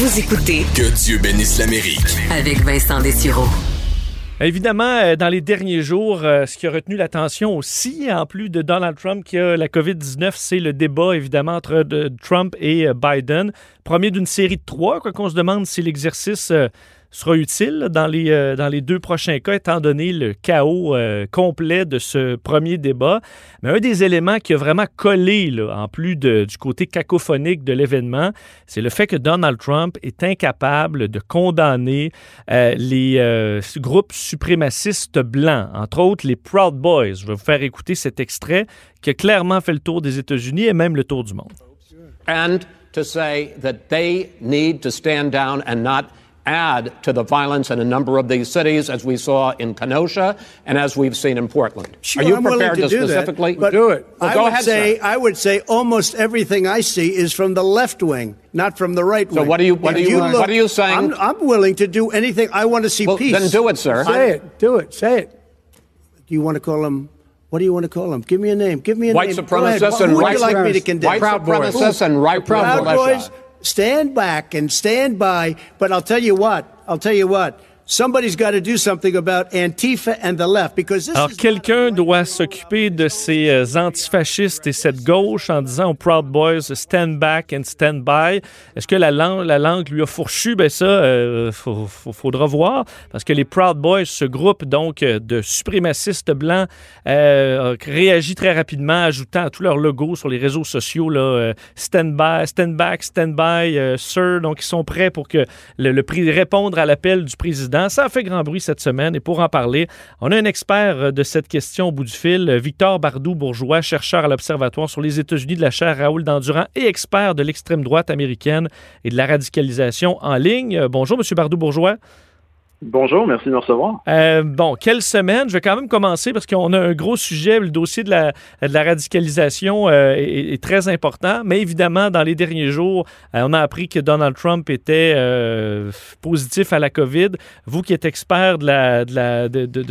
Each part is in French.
Vous écoutez Que Dieu bénisse l'Amérique. avec Vincent Dessureau. Évidemment, euh, dans les derniers jours, euh, ce qui a retenu l'attention aussi, en plus de Donald Trump qui a la COVID-19, c'est le débat, évidemment, entre de- Trump et euh, Biden. Premier d'une série de trois, quoi qu'on se demande si l'exercice euh, sera utile dans les, euh, dans les deux prochains cas, étant donné le chaos euh, complet de ce premier débat. Mais un des éléments qui a vraiment collé, en plus du côté cacophonique de l'événement, c'est le fait que Donald Trump est incapable de condamner euh, les groupes suprémacistes blancs, entre autres les Proud Boys. Je vais vous faire écouter cet extrait qui a clairement fait le tour des États-Unis et même le tour du monde. and to say that they need to stand down and not add to the violence in a number of these cities, as we saw in Kenosha and as we've seen in Portland. Sure, Are you I'm prepared to, to, do specifically that, but do it? Well, I go would ahead, say sir. I would say almost everything I see is from the left wing, not from the right wing. what are you- what are you- what are you saying? I'm, I'm willing to do anything. I want to see Well, peace. then do it, sir. Say it. Do it. Say it. Do you want to call him? What do you want to call him? Give me a name. Give me a White name. Go ahead. supremacists Who and would white you like me to condemn? White supremacists and right Proud militia. Boys, stand back and stand by. But I'll tell you what. I'll tell you what. Somebody's got to do something about Antifa and the left because this Alors, quelqu'un doit s'occuper de ces euh, antifascistes et cette gauche en disant aux Proud Boys stand back and stand by. Est-ce que la langue, la langue lui a fourchu? Ben ça, euh, faut- faut- faudra voir. Parce que les Proud Boys, ce groupe donc euh, de suprémacistes blancs, euh, a réagi très rapidement, ajoutant à tous leurs logos sur les réseaux sociaux là, euh, stand by, stand back, stand by, sir. Donc, ils sont prêts pour que le, le prix répondre à l'appel du président. Ça a fait grand bruit cette semaine. Et pour en parler, on a un expert euh, de cette question au bout du fil, euh, Victor Bardou-Bourgeois, chercheur à l'Observatoire sur les États-Unis de la chaire Raoul Dandurand et expert de l'extrême droite américaine et de la radicalisation en ligne. Euh, Bonjour, M. Bardou-Bourgeois. Bonjour, merci de me recevoir. Euh, bon, quelle semaine? Je vais quand même commencer parce qu'on a un gros sujet. Le dossier de la, radicalisation euh, est, très important. Mais évidemment, dans les derniers jours, euh, on a appris que Donald Trump était positif à la COVID. Vous qui êtes expert de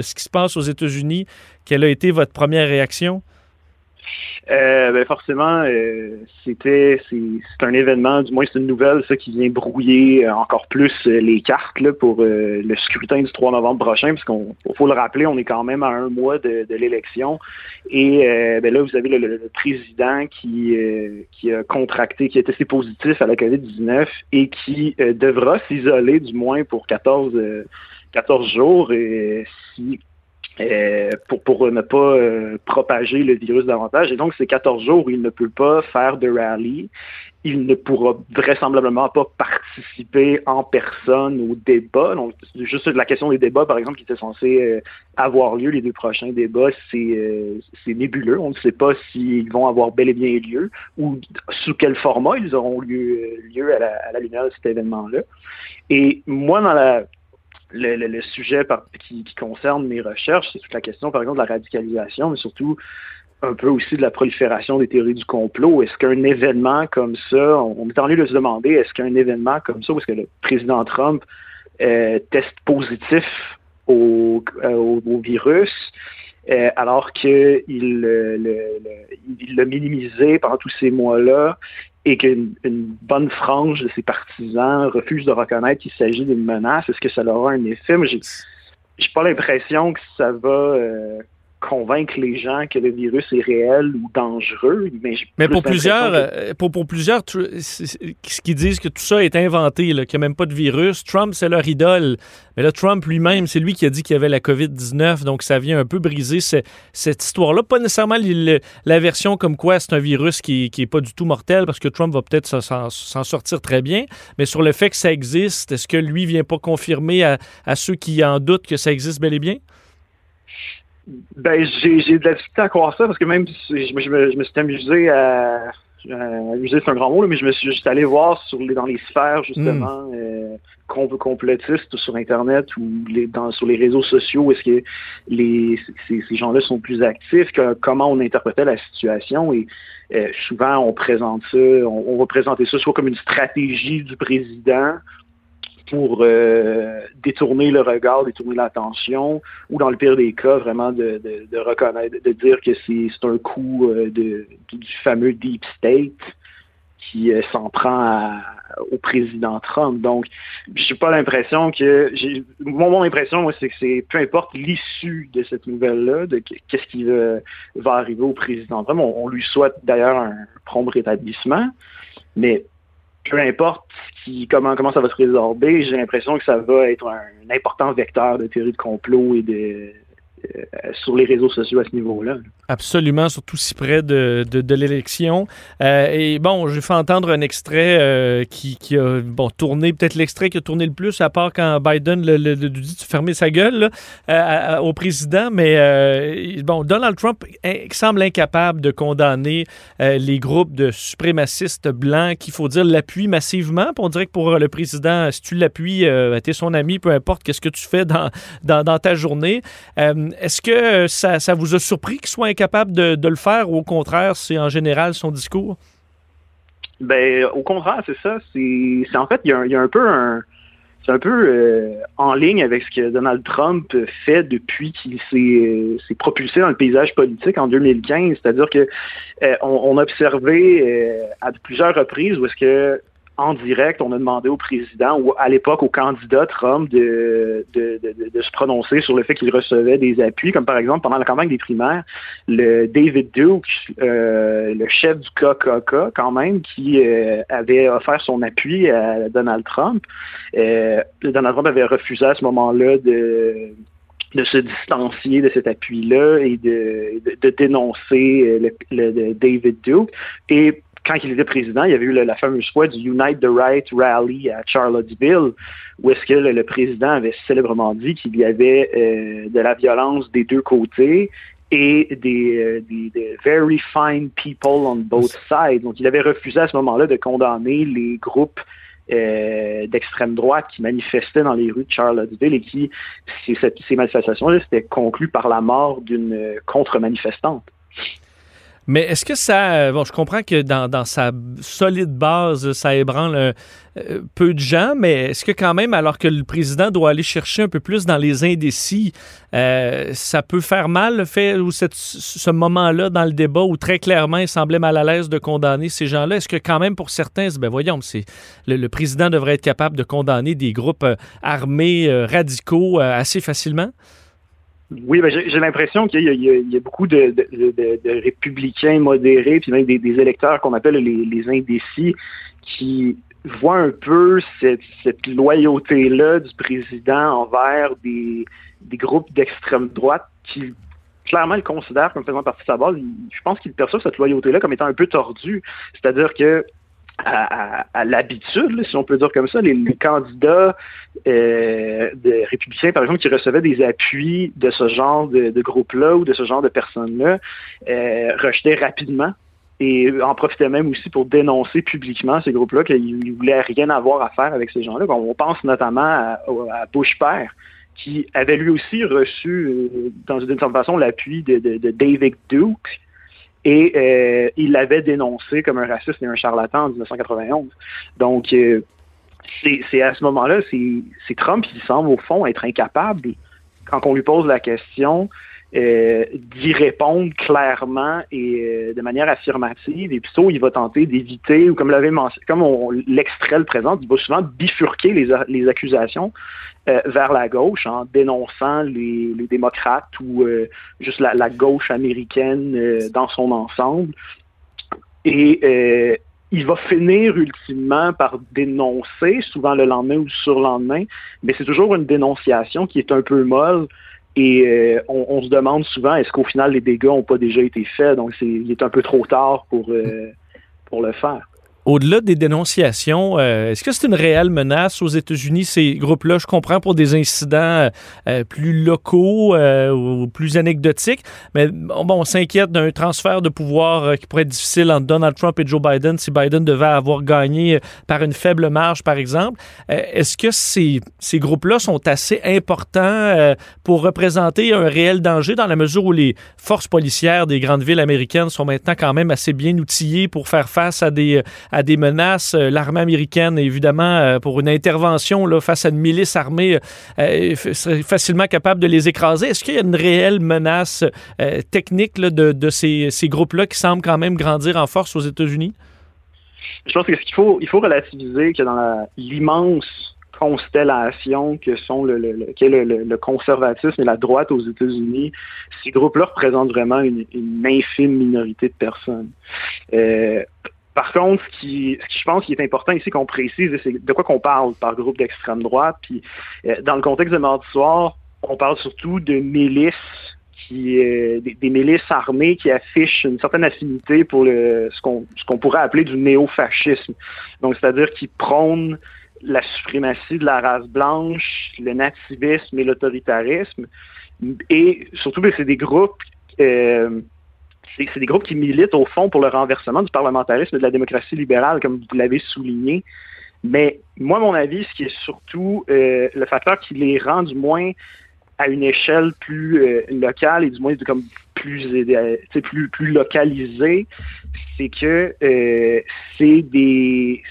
ce qui se passe aux États-Unis, quelle a été votre première réaction? Euh, ben forcément, euh, c'était c'est un événement, du moins c'est une nouvelle, ça qui vient brouiller euh, encore plus les cartes là, pour le scrutin du 3 novembre prochain, parce qu'on faut le rappeler, on est quand même à un mois de, l'élection. Et ben là, vous avez le, président qui, qui a contracté, qui a testé positif à la COVID-19 et qui devra s'isoler du moins pour 14, euh, 14 jours. Et euh, pour, pour ne pas euh, propager le virus davantage. Et donc, ces 14 jours où il ne peut pas faire de rallye, il ne pourra vraisemblablement pas participer en personne au débat. Donc, juste la question des débats, par exemple, qui était censé euh, avoir lieu, les deux prochains débats, c'est euh, c'est nébuleux. On ne sait pas s'ils vont avoir bel et bien lieu ou sous quel format ils auront lieu, lieu à, la, à la lumière de cet événement-là. Et moi, dans la le, le- le sujet par- qui, qui concerne mes recherches, c'est toute la question, par exemple, de la radicalisation, mais surtout un peu aussi de la prolifération des théories du complot. Est-ce qu'un événement comme ça, on, est en lieu de se demander, est-ce qu'un événement comme ça, où est-ce que le président Trump euh, teste positif au, euh, au virus, euh, alors qu'il le, le, l'a minimisé pendant tous ces mois-là et qu'une une bonne frange de ses partisans refuse de reconnaître qu'il s'agit d'une menace, est-ce que ça aura un effet? J'ai j'ai pas l'impression que ça va euh, convaincre les gens que le virus est réel ou dangereux, mais pour plusieurs, que- euh, pour, pour plusieurs c'est- qui disent que tout ça est inventé, là, qu'il n'y a même pas de virus, Trump, c'est leur idole. Mais là, Trump lui-même, c'est lui qui a dit qu'il y avait la COVID-19, donc ça vient un peu briser ce- cette histoire-là. Pas nécessairement le- la version comme quoi c'est un virus qui n'est pas du tout mortel, parce que Trump va peut-être s'en- s'en s'en sortir très bien, mais sur le fait que ça existe, est-ce que lui vient pas confirmer à, à ceux qui en doutent que ça existe bel et bien? Ben, j'ai de la difficulté à croire ça parce que même si je, me- je me, je me suis amusé à. euh, amusé, c'est un grand mot, là, mais je me suis juste allé voir sur les, dans les sphères, justement, euh, com- complotistes sur Internet ou les, dans, sur les réseaux sociaux, est-ce que les, ces, ces gens-là sont plus actifs, que- comment on interprétait la situation et euh, souvent on présente ça, on, on va présenter ça soit comme une stratégie du président pour euh, détourner le regard, détourner l'attention, ou dans le pire des cas, vraiment de, reconnaître, de dire que c'est un coup euh, du fameux deep state qui euh, s'en prend au président Trump. Donc, j'ai pas l'impression que mon, impression, moi, c'est que c'est peu importe l'issue de cette nouvelle-là, de qu'est-ce qui va, arriver au président Trump. On, lui souhaite d'ailleurs un prompt rétablissement, mais peu importe qui, comment, comment ça va se résorber, j'ai l'impression que ça va être un, important vecteur de théorie de complot et de sur les réseaux sociaux à ce niveau-là. Absolument, surtout si près de, de, l'élection. Euh, et bon, j'ai fait entendre un extrait euh, qui, qui, a bon, tourné, peut-être l'extrait qui a tourné le plus, à part quand Biden le, dit de fermer sa gueule au président. Mais bon, Donald Trump semble incapable de condamner les groupes de suprémacistes blancs qu'il faut dire l'appuient massivement. on dirait que pour le président, si tu l'appuies, tu es son ami, peu importe qu'est-ce que tu fais dans, dans, dans ta journée. Est-ce que ça, vous a surpris qu'il soit incapable de, le faire ou au contraire, c'est en général son discours? Ben, au contraire, c'est ça. C'est en fait, il y, a, un peu un. C'est un peu euh, en ligne avec ce que Donald Trump fait depuis qu'il s'est propulsé dans le paysage politique en 2015. C'est-à-dire que euh, on, a observé euh, à plusieurs reprises où est-ce que en direct, on a demandé au président ou à l'époque au candidat Trump de, de, se prononcer sur le fait qu'il recevait des appuis, comme par exemple pendant la campagne des primaires, le David Duke, euh, le chef du KKK quand même, qui euh, avait offert son appui à Donald Trump. Euh, Donald Trump avait refusé à ce moment-là de de se distancier de cet appui-là et de, de, dénoncer le, le, David Duke. Et quand il était président, il y avait eu la, fameuse fois du Unite the Right Rally à Charlottesville, où est-ce que le, président avait célèbrement dit qu'il y avait euh, de la violence des deux côtés et des, euh, des, very fine people on both sides. Donc, il avait refusé à ce moment-là de condamner les groupes euh, d'extrême droite qui manifestaient dans les rues de Charlottesville et qui, ces, ces manifestations-là, c'était conclues par la mort d'une contre-manifestante. Mais est-ce que ça. Euh, bon, je comprends que dans, sa solide base, ça ébranle euh, peu de gens, mais est-ce que quand même, alors que le président doit aller chercher un peu plus dans les indécis, euh, ça peut faire mal le fait ou ce moment-là dans le débat où très clairement il semblait mal à l'aise de condamner ces gens-là? Est-ce que quand même pour certains, ben voyons, c'est, le, président devrait être capable de condamner des groupes armés radicaux assez facilement? Oui, ben j'ai l'impression qu'il y, a beaucoup de, républicains modérés, puis même des, électeurs qu'on appelle les, indécis, qui voient un peu cette, loyauté-là du président envers des, groupes d'extrême droite qui clairement le considèrent comme faisant partie de sa base. Je pense qu'il perçoit cette loyauté-là comme étant un peu tordue. C'est-à-dire que à, l'habitude, si on peut dire comme ça, les, candidats euh, républicains, par exemple, qui recevaient des appuis de ce genre de, groupe-là ou de ce genre de personnes-là, euh, rejetaient rapidement et en profitaient même aussi pour dénoncer publiquement ces groupes-là qu'ils ne voulaient rien avoir à faire avec ces gens-là. On pense notamment à, Bush père, qui avait lui aussi reçu, euh, dans une certaine façon, l'appui de David Duke, et euh, il l'avait dénoncé comme un raciste et un charlatan en 1991. Donc, euh, c'est à ce moment-là, c'est Trump qui semble au fond être incapable, quand on lui pose la question, euh, d'y répondre clairement et de manière affirmative. Et puis ça, il va tenter d'éviter, ou comme l'avait comme l'extrait le présente, il va souvent bifurquer les, les accusations euh, vers la gauche en dénonçant les, démocrates ou euh, juste la, gauche américaine euh, dans son ensemble. Et il va finir ultimement par dénoncer, souvent le lendemain ou le surlendemain, mais c'est toujours une dénonciation qui est un peu molle. Et on, se demande souvent, est-ce qu'au final les dégâts n'ont pas déjà été faits? Donc, il est un peu trop tard pour, pour le faire. Au-delà des dénonciations, euh, est-ce que c'est une réelle menace aux États-Unis, ces groupes-là? Je comprends pour des incidents euh, euh, plus locaux ou plus anecdotiques, mais bon, on s'inquiète d'un transfert de pouvoir qui pourrait être difficile entre Donald Trump et Joe Biden si Biden devait avoir gagné par une faible marge, par exemple. est-ce que ces, ces groupes-là sont assez importants pour représenter un réel danger dans la mesure où les forces policières des grandes villes américaines sont maintenant quand même assez bien outillées pour faire face à des des menaces. Euh, l'armée américaine, évidemment, euh, pour une intervention là, face à une milice armée, euh, serait facilement capable de les écraser. Est-ce qu'il y a une réelle menace technique de, ces, groupes-là qui semblent quand même grandir en force aux États-Unis? Je pense qu'il faut, il faut relativiser que dans l'immense constellation que sont le, le, le, conservatisme et la droite aux États-Unis, ces groupes-là représentent vraiment une, infime minorité de personnes. Par contre, ce qui, je pense qui est important ici qu'on précise, c'est de quoi qu'on parle par groupe d'extrême droite. Puis, euh, dans le contexte de mardi soir, on parle surtout de milices euh, des, milices armées qui affichent une certaine affinité pour le, ce qu'on ce qu'on pourrait appeler du néo-fascisme. Donc, c'est-à-dire qui prônent la suprématie de la race blanche, le nativisme et l'autoritarisme. Et surtout, ben, c'est des groupes euh, c'est des groupes qui militent au fond pour le renversement du parlementarisme et de la démocratie libérale, comme vous l'avez souligné. Mais moi, mon avis, ce qui est surtout euh, le facteur qui les rend du moins à une échelle plus euh, locale et du moins comme plus euh, plus localisée, c'est que des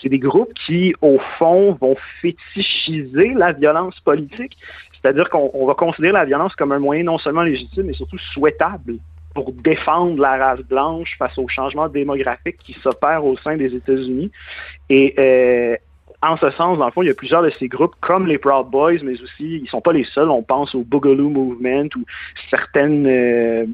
c'est des groupes qui, au fond, vont fétichiser la violence politique. C'est-à-dire qu'on va considérer la violence comme un moyen non seulement légitime, mais surtout souhaitable pour défendre la race blanche face au changement démographique qui s'opère au sein des États-Unis. Et euh, en ce sens, dans le fond, il y a plusieurs de ces groupes, comme les Proud Boys, mais aussi, ils ne sont pas les seuls. On pense au Boogaloo Movement ou certaines euh,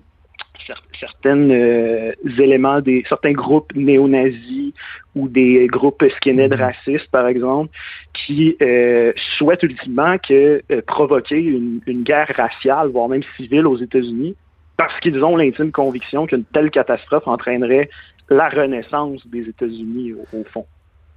certains euh, éléments des certains groupes néo-nazis ou des groupes skinhead mhm. racistes, par exemple, qui euh, souhaitent ultimement que euh, provoquer une, guerre raciale, voire même civile aux États-Unis, parce qu'ils ont l'intime conviction qu'une telle catastrophe entraînerait la renaissance des États-Unis au fond.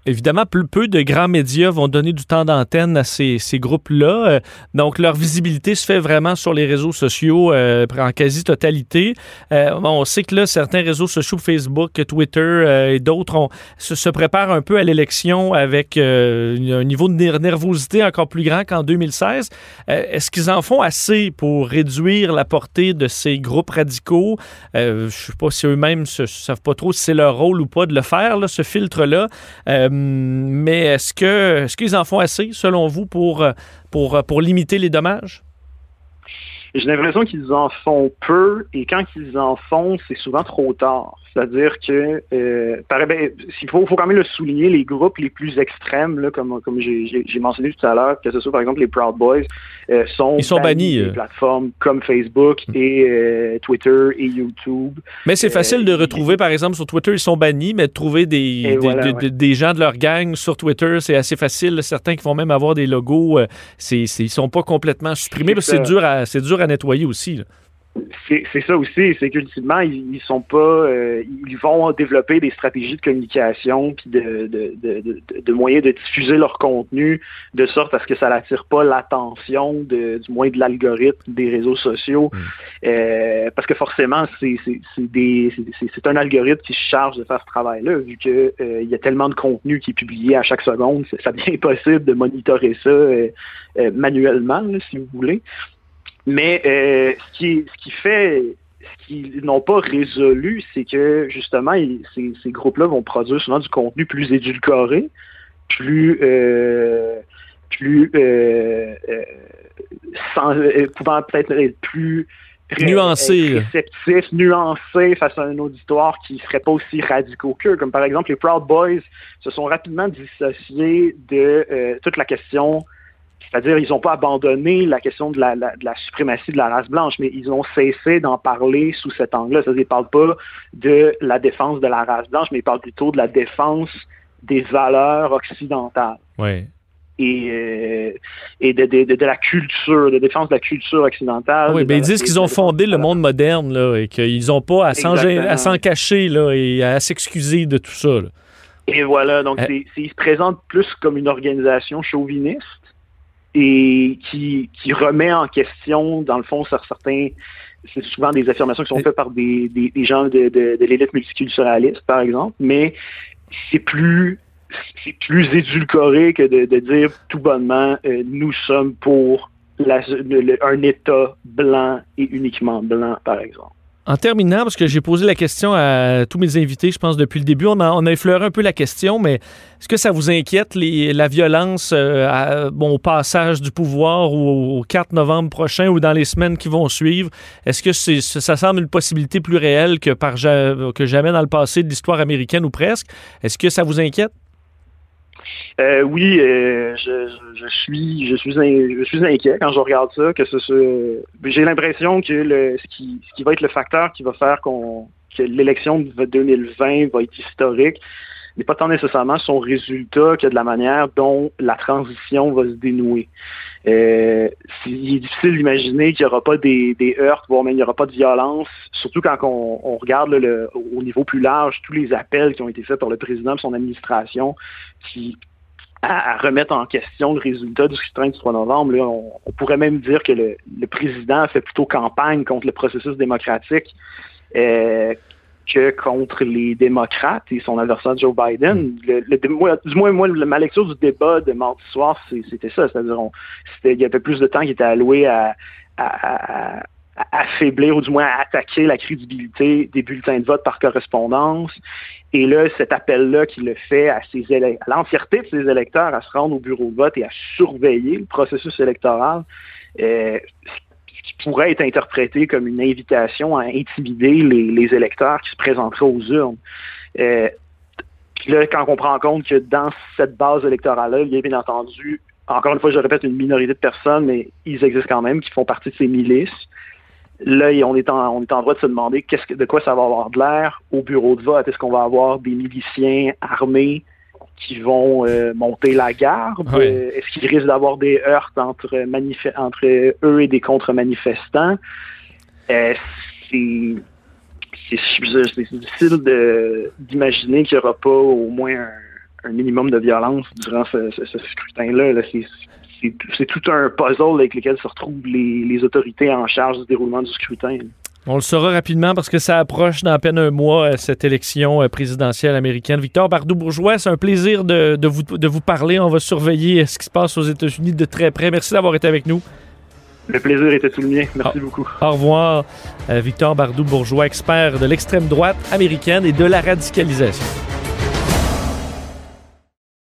Évidemment, peu, peu de grands médias vont donner du temps d'antenne à ces, ces groupes-là. Euh, donc, leur visibilité se fait vraiment sur les réseaux sociaux euh, en quasi-totalité. Euh, on sait que là, certains réseaux sociaux, Facebook, Twitter et d'autres, se, se, préparent un peu à l'élection avec un niveau de nervosité encore plus grand qu'en 2016. Est-ce qu'ils en font assez pour réduire la portée de ces groupes radicaux? je ne sais pas si eux-mêmes ne savent pas trop si c'est leur rôle ou pas de le faire, ce filtre-là. Euh, mais est-ce que est-ce qu'ils en font assez, selon vous, pour, euh, pour, euh, pour limiter les dommages? J'ai l'impression qu'ils en font peu et quand ils en font, c'est souvent trop tard. C'est-à-dire que, euh, ben, il faut, faut, quand même le souligner, les groupes les plus extrêmes, là, comme, comme j'ai mentionné tout à l'heure, que ce soit par exemple les Proud Boys, euh, sont, Ils sont bannis, des euh. plateformes comme Facebook et euh, Twitter et YouTube. Mais c'est facile de retrouver, par exemple, sur Twitter, ils sont bannis, mais de trouver des, des, des, gens de leur gang sur Twitter, c'est assez facile. Certains qui vont même avoir des logos, ils sont pas complètement supprimés, c'est dur, à, dur à nettoyer aussi. Là. C'est ça aussi, c'est qu'ultimement, ils, ils, sont pas euh, ils vont développer des stratégies de communication puis de, de, de, de, moyens de diffuser leur contenu de sorte à ce que ça n'attire pas l'attention du moins de l'algorithme des réseaux sociaux. Mm. Euh, parce que forcément, c'est un algorithme qui se charge de faire ce travail-là, vu qu'il euh, y a tellement de contenu qui est publié à chaque seconde, ça devient impossible de monitorer ça manuellement, si vous voulez. Mais euh, ce, qui, ce qui fait, ce qu'ils n'ont pas résolu, c'est que justement, ces, ces groupes-là vont produire souvent du contenu plus édulcoré, plus, euh, plus euh, euh sans, euh, pouvant peut-être être plus nuancé, réceptif, nuancé face à un auditoire qui serait pas aussi radicaux qu'eux. Comme par exemple, les Proud Boys se sont rapidement dissociés de toute la question c'est-à-dire, ils n'ont pas abandonné la question de la, suprématie de la race blanche, mais ils ont cessé d'en parler sous cet angle-là. C'est-à-dire, ils ne parlent pas de la défense de la race blanche, mais ils parlent plutôt de la défense des valeurs occidentales. Oui. Et, euh, et de, la culture, de défense de la culture occidentale. Oui, mais ils disent qu'ils ont fondé le monde moderne là, et qu'ils n'ont pas à s'en cacher là, et à s'excuser de tout ça. Et voilà, donc euh. ils se présentent plus comme une organisation chauviniste et qui, qui remet en question, dans le fond, sur certains, c'est souvent des affirmations qui sont faites par des, des, gens de, de, de l'élite multiculturaliste, par exemple, mais c'est plus c'est plus édulcoré que de, de dire tout bonnement euh, nous sommes pour la, un État blanc et uniquement blanc, par exemple. En terminant, parce que j'ai posé la question à tous mes invités, je pense, depuis le début, on a, effleuré un peu la question, mais est-ce que ça vous inquiète, la violence euh, au passage du pouvoir ou au 4 novembre prochain ou dans les semaines qui vont suivre? Est-ce que ça semble une possibilité plus réelle que, par, que jamais dans le passé de l'histoire américaine ou presque? Est-ce que ça vous inquiète? Euh, oui, euh, je, suis, je suis, inquiet quand je regarde ça. Que j'ai l'impression que ce qui, va être le facteur qui va faire que l'élection de 2020 va être historique n'est pas tant nécessairement son résultat que de la manière dont la transition va se dénouer. Euh, il est difficile d'imaginer qu'il n'y aura pas des, heurts, voire même il n'y aura pas de violence, surtout quand on, regarde au niveau plus large tous les appels qui ont été faits par le président de son administration qui à, remettre en question le résultat du scrutin du 3 novembre. On, pourrait même dire que le, le, président fait plutôt campagne contre le processus démocratique euh, que contre les démocrates et son adversaire Joe Biden. Du moins, moi, ma lecture du débat de mardi soir, c'était ça. C'est-à-dire, il y avait plus de temps qui était alloué à, affaiblir ou du moins à attaquer la crédibilité des bulletins de vote par correspondance. Et là, cet appel-là qui le fait à, à l'entièreté de ses électeurs à se rendre au bureau de vote et à surveiller le processus électoral, euh, qui pourrait être interprété comme une invitation à intimider les, électeurs qui se présenteraient aux urnes. Euh, là, quand on prend en compte que dans cette base électorale-là, il y a bien entendu, encore une fois, je répète, une minorité de personnes, mais ils existent quand même, qui font partie de ces milices. Là, on est en, on est en droit de se demander de quoi ça va avoir de l'air au bureau de vote. Est-ce qu'on va avoir des miliciens armés qui vont euh, monter la garde? Euh, est-ce qu'il risque d'avoir des heurts entre, entre eux et des contre-manifestants? Euh, c'est difficile d'imaginer qu'il n'y aura pas au moins un, minimum de violence durant ce, scrutin-là. c'est tout un puzzle avec lequel se retrouvent les, les, autorités en charge du déroulement du scrutin. On le saura rapidement parce que ça approche dans à peine un mois, euh, cette élection euh, présidentielle américaine. Victor Bardou-Bourgeois, c'est un plaisir de, vous, de vous parler. On va surveiller euh, ce qui se passe aux États-Unis de très près. Merci d'avoir été avec nous. Le plaisir était tout le mien. Merci beaucoup. Au revoir, Victor Bardou-Bourgeois, expert de l'extrême droite américaine et de la radicalisation.